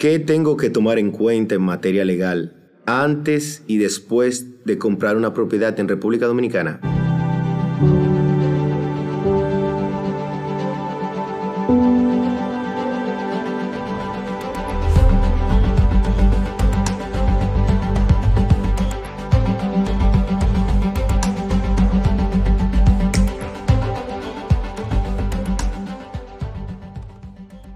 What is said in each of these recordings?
¿Qué tengo que tomar en cuenta en materia legal antes y después de comprar una propiedad en República Dominicana?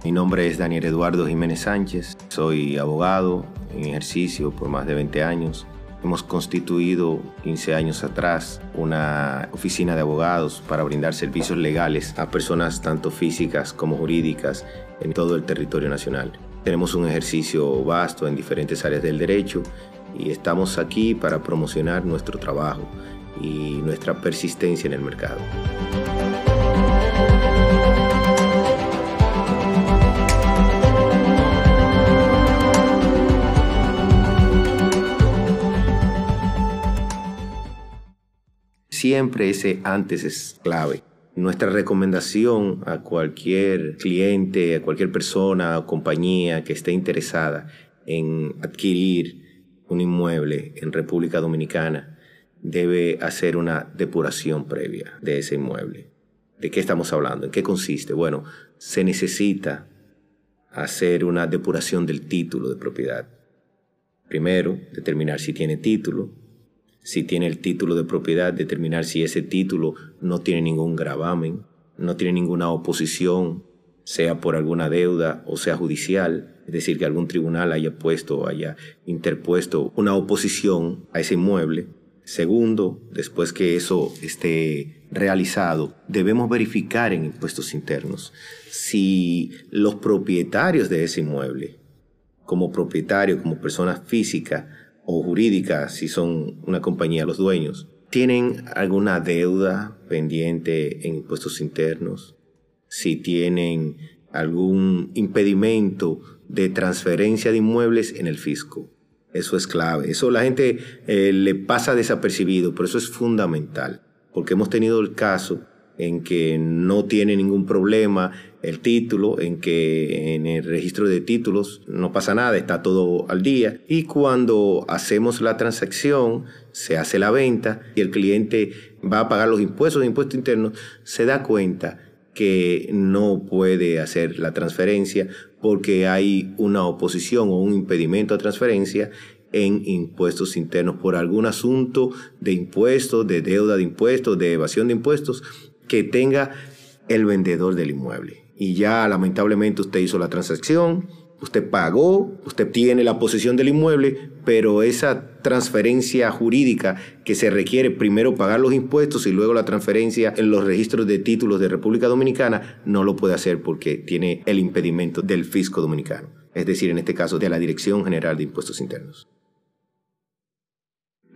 Mi nombre es Daniel Eduardo Jiménez Sánchez, soy abogado en ejercicio por más de 20 años. Hemos constituido 15 años atrás una oficina de abogados para brindar servicios legales a personas tanto físicas como jurídicas en todo el territorio nacional. Tenemos un ejercicio vasto en diferentes áreas del derecho y estamos aquí para promocionar nuestro trabajo y nuestra persistencia en el mercado. Siempre ese antes es clave. Nuestra recomendación a cualquier cliente, a cualquier persona o compañía que esté interesada en adquirir un inmueble en República Dominicana debe hacer una depuración previa de ese inmueble. ¿De qué estamos hablando? ¿En qué consiste? Bueno, se necesita hacer una depuración del título de propiedad. Primero, determinar si tiene título, si tiene el título de propiedad, determinar si ese título no tiene ningún gravamen, no tiene ninguna oposición, sea por alguna deuda o sea judicial, es decir, que algún tribunal haya puesto, haya interpuesto una oposición a ese inmueble. Segundo, después que eso esté realizado, debemos verificar en impuestos internos si los propietarios de ese inmueble, como propietario, como persona física, o jurídica, si son una compañía los dueños, tienen alguna deuda pendiente en impuestos internos, si tienen algún impedimento de transferencia de inmuebles en el fisco. Eso es clave. Eso la gente eh, le pasa desapercibido, pero eso es fundamental, porque hemos tenido el caso en que no tiene ningún problema el título, en que en el registro de títulos no pasa nada, está todo al día. Y cuando hacemos la transacción, se hace la venta y el cliente va a pagar los impuestos de impuestos internos, se da cuenta que no puede hacer la transferencia porque hay una oposición o un impedimento a transferencia en impuestos internos por algún asunto de impuestos, de deuda de impuestos, de evasión de impuestos que tenga el vendedor del inmueble. Y ya lamentablemente usted hizo la transacción, usted pagó, usted tiene la posesión del inmueble, pero esa transferencia jurídica que se requiere primero pagar los impuestos y luego la transferencia en los registros de títulos de República Dominicana no lo puede hacer porque tiene el impedimento del fisco dominicano, es decir, en este caso de la Dirección General de Impuestos Internos.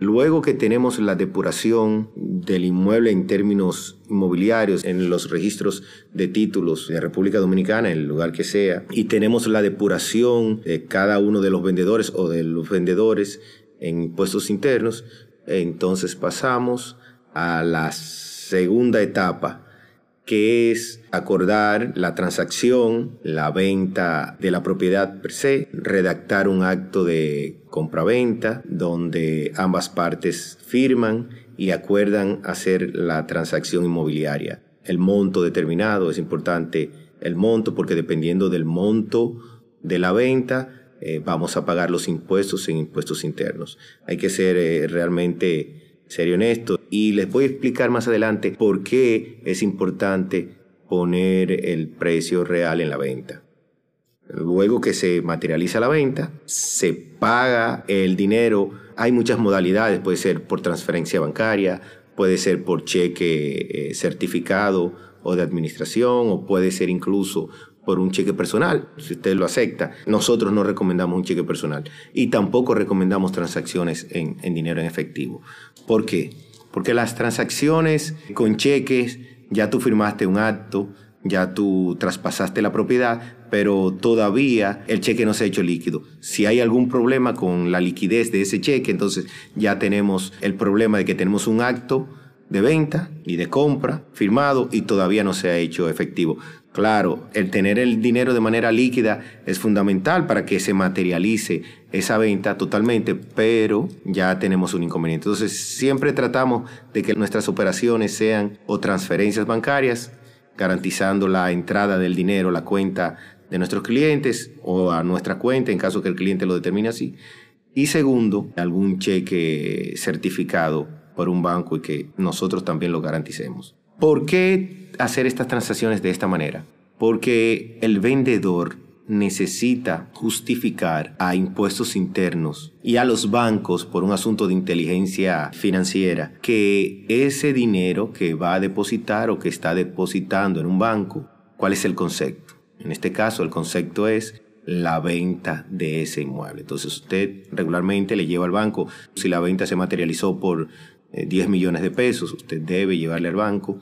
Luego que tenemos la depuración del inmueble en términos inmobiliarios en los registros de títulos de República Dominicana, en el lugar que sea, y tenemos la depuración de cada uno de los vendedores o de los vendedores en impuestos internos, entonces pasamos a la segunda etapa, que es acordar la transacción, la venta de la propiedad per se, redactar un acto de compraventa donde ambas partes firman y acuerdan hacer la transacción inmobiliaria. El monto determinado es importante, el monto porque dependiendo del monto de la venta eh, vamos a pagar los impuestos en impuestos internos. Hay que ser eh, realmente ser honesto. Y les voy a explicar más adelante por qué es importante poner el precio real en la venta. Luego que se materializa la venta, se paga el dinero. Hay muchas modalidades, puede ser por transferencia bancaria, puede ser por cheque eh, certificado o de administración, o puede ser incluso por un cheque personal, si usted lo acepta. Nosotros no recomendamos un cheque personal y tampoco recomendamos transacciones en, dinero en efectivo. ¿Por qué? Porque las transacciones con cheques, ya tú firmaste un acto, ya tú traspasaste la propiedad, pero todavía el cheque no se ha hecho líquido. Si hay algún problema con la liquidez de ese cheque, entonces ya tenemos el problema de que tenemos un acto de venta y de compra firmado y todavía no se ha hecho efectivo. Claro, el tener el dinero de manera líquida es fundamental para que se materialice esa venta totalmente, pero ya tenemos un inconveniente. Entonces, siempre tratamos de que nuestras operaciones sean o transferencias bancarias, garantizando la entrada del dinero, la cuenta de nuestros clientes o a nuestra cuenta en caso que el cliente lo determine así. Y segundo, algún cheque certificado un banco y que nosotros también lo garanticemos. ¿Por qué hacer estas transacciones de esta manera? Porque el vendedor necesita justificar a impuestos internos y a los bancos por un asunto de inteligencia financiera que ese dinero que va a depositar o que está depositando en un banco, ¿cuál es el concepto? En este caso, el concepto es la venta de ese inmueble. Entonces usted regularmente le lleva al banco, si la venta se materializó por 10 eh, millones de pesos, usted debe llevarle al banco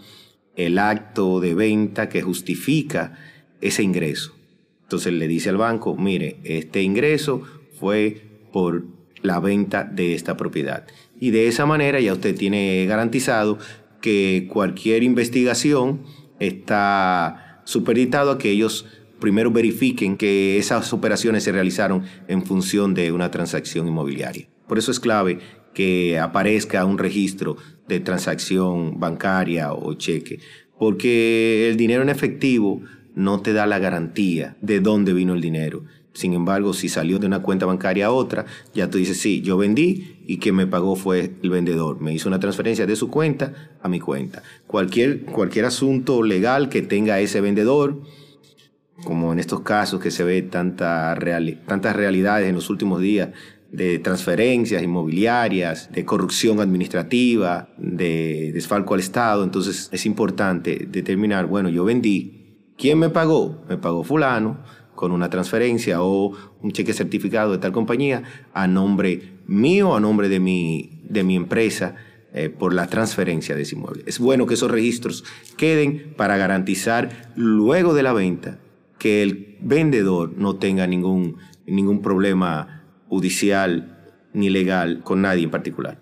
el acto de venta que justifica ese ingreso. Entonces le dice al banco, mire, este ingreso fue por la venta de esta propiedad. Y de esa manera ya usted tiene garantizado que cualquier investigación está supeditado a que ellos primero verifiquen que esas operaciones se realizaron en función de una transacción inmobiliaria. Por eso es clave que aparezca un registro de transacción bancaria o cheque, porque el dinero en efectivo no te da la garantía de dónde vino el dinero. Sin embargo, si salió de una cuenta bancaria a otra, ya tú dices, sí, yo vendí y quien me pagó fue el vendedor. Me hizo una transferencia de su cuenta a mi cuenta. Cualquier, cualquier asunto legal que tenga ese vendedor, como en estos casos que se ve tanta tantas realidades en los últimos días de transferencias inmobiliarias, de corrupción administrativa, de desfalco al Estado. Entonces es importante determinar, bueno, yo vendí, ¿quién me pagó? Me pagó fulano con una transferencia o un cheque certificado de tal compañía a nombre mío, a nombre de mi, de mi empresa. Eh, por la transferencia de ese inmueble. Es bueno que esos registros queden para garantizar luego de la venta que el vendedor no tenga ningún, ningún problema judicial ni legal con nadie en particular.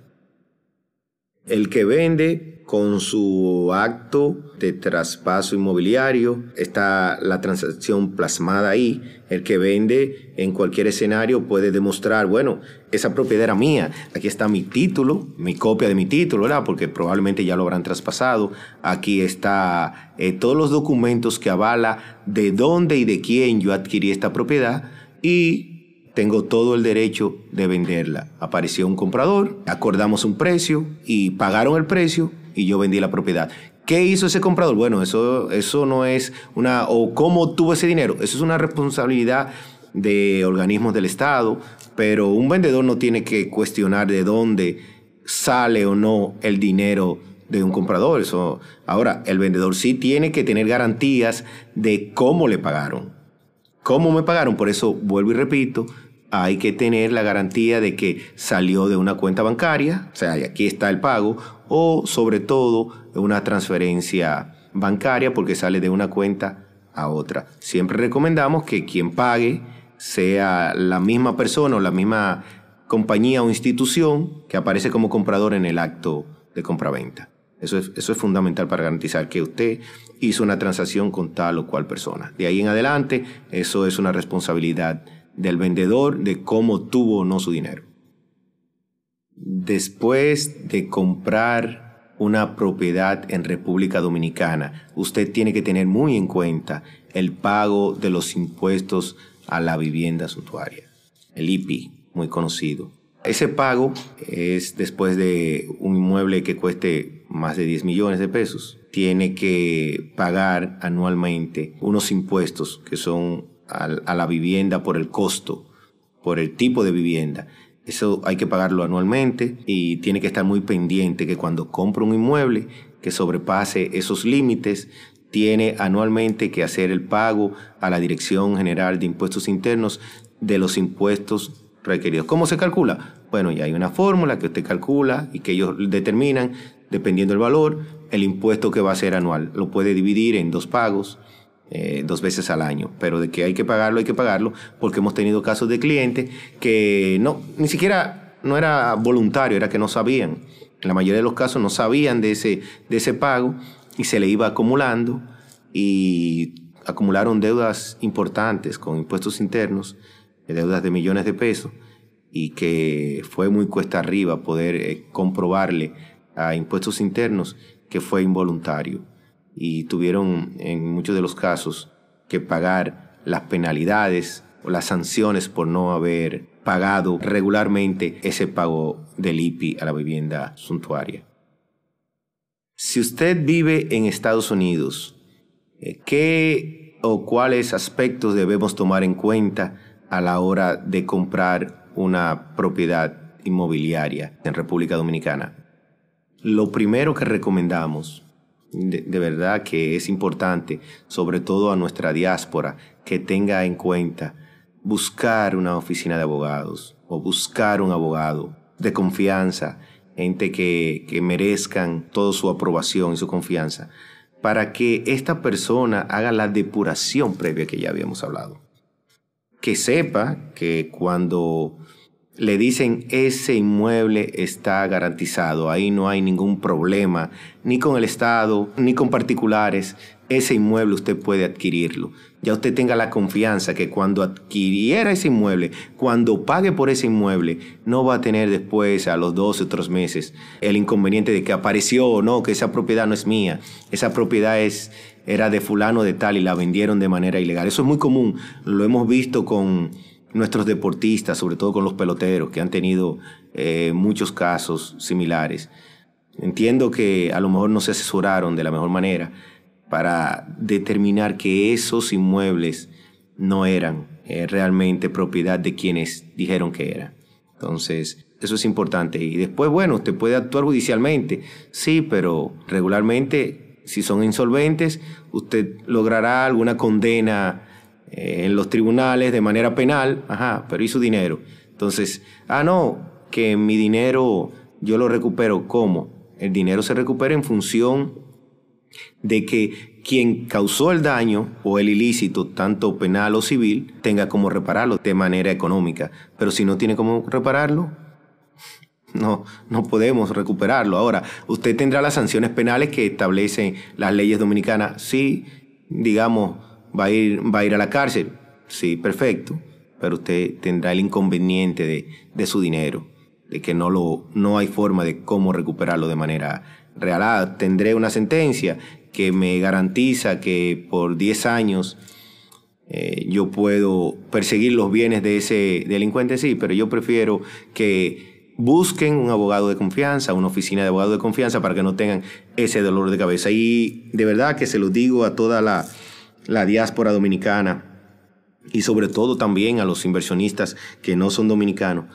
El que vende con su acto de traspaso inmobiliario, está la transacción plasmada ahí. El que vende en cualquier escenario puede demostrar, bueno, esa propiedad era mía, aquí está mi título, mi copia de mi título, ¿verdad? Porque probablemente ya lo habrán traspasado. Aquí está eh, todos los documentos que avala de dónde y de quién yo adquirí esta propiedad y tengo todo el derecho de venderla. Apareció un comprador, acordamos un precio y pagaron el precio y yo vendí la propiedad. ¿Qué hizo ese comprador? Bueno, eso, eso no es una... o cómo tuvo ese dinero. Eso es una responsabilidad de organismos del Estado, pero un vendedor no tiene que cuestionar de dónde sale o no el dinero de un comprador. Eso, ahora, el vendedor sí tiene que tener garantías de cómo le pagaron. ¿Cómo me pagaron? Por eso vuelvo y repito, hay que tener la garantía de que salió de una cuenta bancaria, o sea, aquí está el pago, o sobre todo una transferencia bancaria porque sale de una cuenta a otra. Siempre recomendamos que quien pague sea la misma persona o la misma compañía o institución que aparece como comprador en el acto de compraventa. Eso es, eso es fundamental para garantizar que usted hizo una transacción con tal o cual persona. De ahí en adelante, eso es una responsabilidad del vendedor de cómo tuvo o no su dinero. Después de comprar una propiedad en República Dominicana, usted tiene que tener muy en cuenta el pago de los impuestos a la vivienda suntuaria, el IPI, muy conocido. Ese pago es después de un inmueble que cueste más de 10 millones de pesos. Tiene que pagar anualmente unos impuestos que son a la vivienda por el costo, por el tipo de vivienda. Eso hay que pagarlo anualmente y tiene que estar muy pendiente que cuando compra un inmueble que sobrepase esos límites, tiene anualmente que hacer el pago a la Dirección General de Impuestos Internos de los impuestos requeridos. ¿Cómo se calcula? Bueno, ya hay una fórmula que usted calcula y que ellos determinan, dependiendo del valor, el impuesto que va a ser anual. Lo puede dividir en dos pagos eh, dos veces al año, pero de que hay que pagarlo, hay que pagarlo, porque hemos tenido casos de clientes que no, ni siquiera no era voluntario, era que no sabían. En la mayoría de los casos no sabían de ese, de ese pago y se le iba acumulando y acumularon deudas importantes con impuestos internos, deudas de millones de pesos y que fue muy cuesta arriba poder eh, comprobarle a impuestos internos que fue involuntario y tuvieron en muchos de los casos que pagar las penalidades o las sanciones por no haber pagado regularmente ese pago del IPI a la vivienda suntuaria. Si usted vive en Estados Unidos, eh, ¿qué o cuáles aspectos debemos tomar en cuenta a la hora de comprar una propiedad inmobiliaria en República Dominicana? Lo primero que recomendamos, de, verdad que es importante, sobre todo a nuestra diáspora, que tenga en cuenta buscar una oficina de abogados o buscar un abogado de confianza, gente que, que merezcan toda su aprobación y su confianza, para que esta persona haga la depuración previa que ya habíamos hablado. Que sepa que cuando le dicen ese inmueble está garantizado, ahí no hay ningún problema, ni con el Estado, ni con particulares, ese inmueble usted puede adquirirlo. Ya usted tenga la confianza que cuando adquiriera ese inmueble, cuando pague por ese inmueble, no va a tener después, a los dos o tres meses, el inconveniente de que apareció o no, que esa propiedad no es mía, esa propiedad es, era de fulano de tal y la vendieron de manera ilegal. Eso es muy común, lo hemos visto con nuestros deportistas, sobre todo con los peloteros, que han tenido eh, muchos casos similares. Entiendo que a lo mejor no se asesoraron de la mejor manera para determinar que esos inmuebles no eran eh, realmente propiedad de quienes dijeron que eran. Entonces, eso es importante. Y después, bueno, usted puede actuar judicialmente, sí, pero regularmente, si son insolventes, usted logrará alguna condena eh, en los tribunales de manera penal, ajá, pero ¿y su dinero? Entonces, ah, no, que mi dinero yo lo recupero. ¿Cómo? El dinero se recupera en función de que quien causó el daño o el ilícito, tanto penal o civil, tenga como repararlo de manera económica. Pero si no tiene cómo repararlo, no, no podemos recuperarlo. Ahora, usted tendrá las sanciones penales que establecen las leyes dominicanas. Sí, digamos, va a ir, va a, ir a la cárcel. Sí, perfecto. Pero usted tendrá el inconveniente de, de su dinero, de que no, lo, no hay forma de cómo recuperarlo de manera real. Ah, tendré una sentencia que me garantiza que por 10 años eh, yo puedo perseguir los bienes de ese delincuente, sí, pero yo prefiero que busquen un abogado de confianza, una oficina de abogado de confianza para que no tengan ese dolor de cabeza. Y de verdad que se lo digo a toda la la diáspora dominicana y sobre todo también a los inversionistas que no son dominicanos,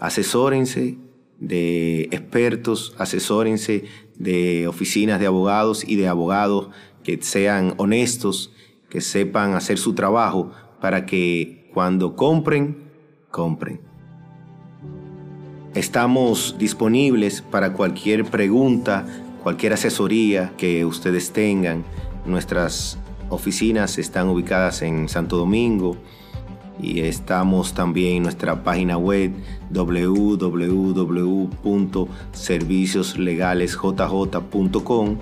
asesórense de expertos, asesórense de oficinas de abogados y de abogados que sean honestos, que sepan hacer su trabajo para que cuando compren, compren. Estamos disponibles para cualquier pregunta, cualquier asesoría que ustedes tengan. Nuestras oficinas están ubicadas en Santo Domingo y estamos también en nuestra página web www.servicioslegalesjj.com.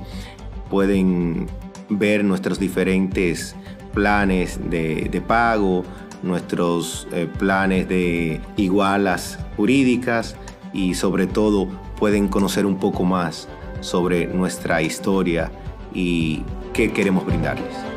Pueden ver nuestros diferentes planes de, pago, nuestros eh, planes de igualas jurídicas y sobre todo pueden conocer un poco más sobre nuestra historia y qué queremos brindarles.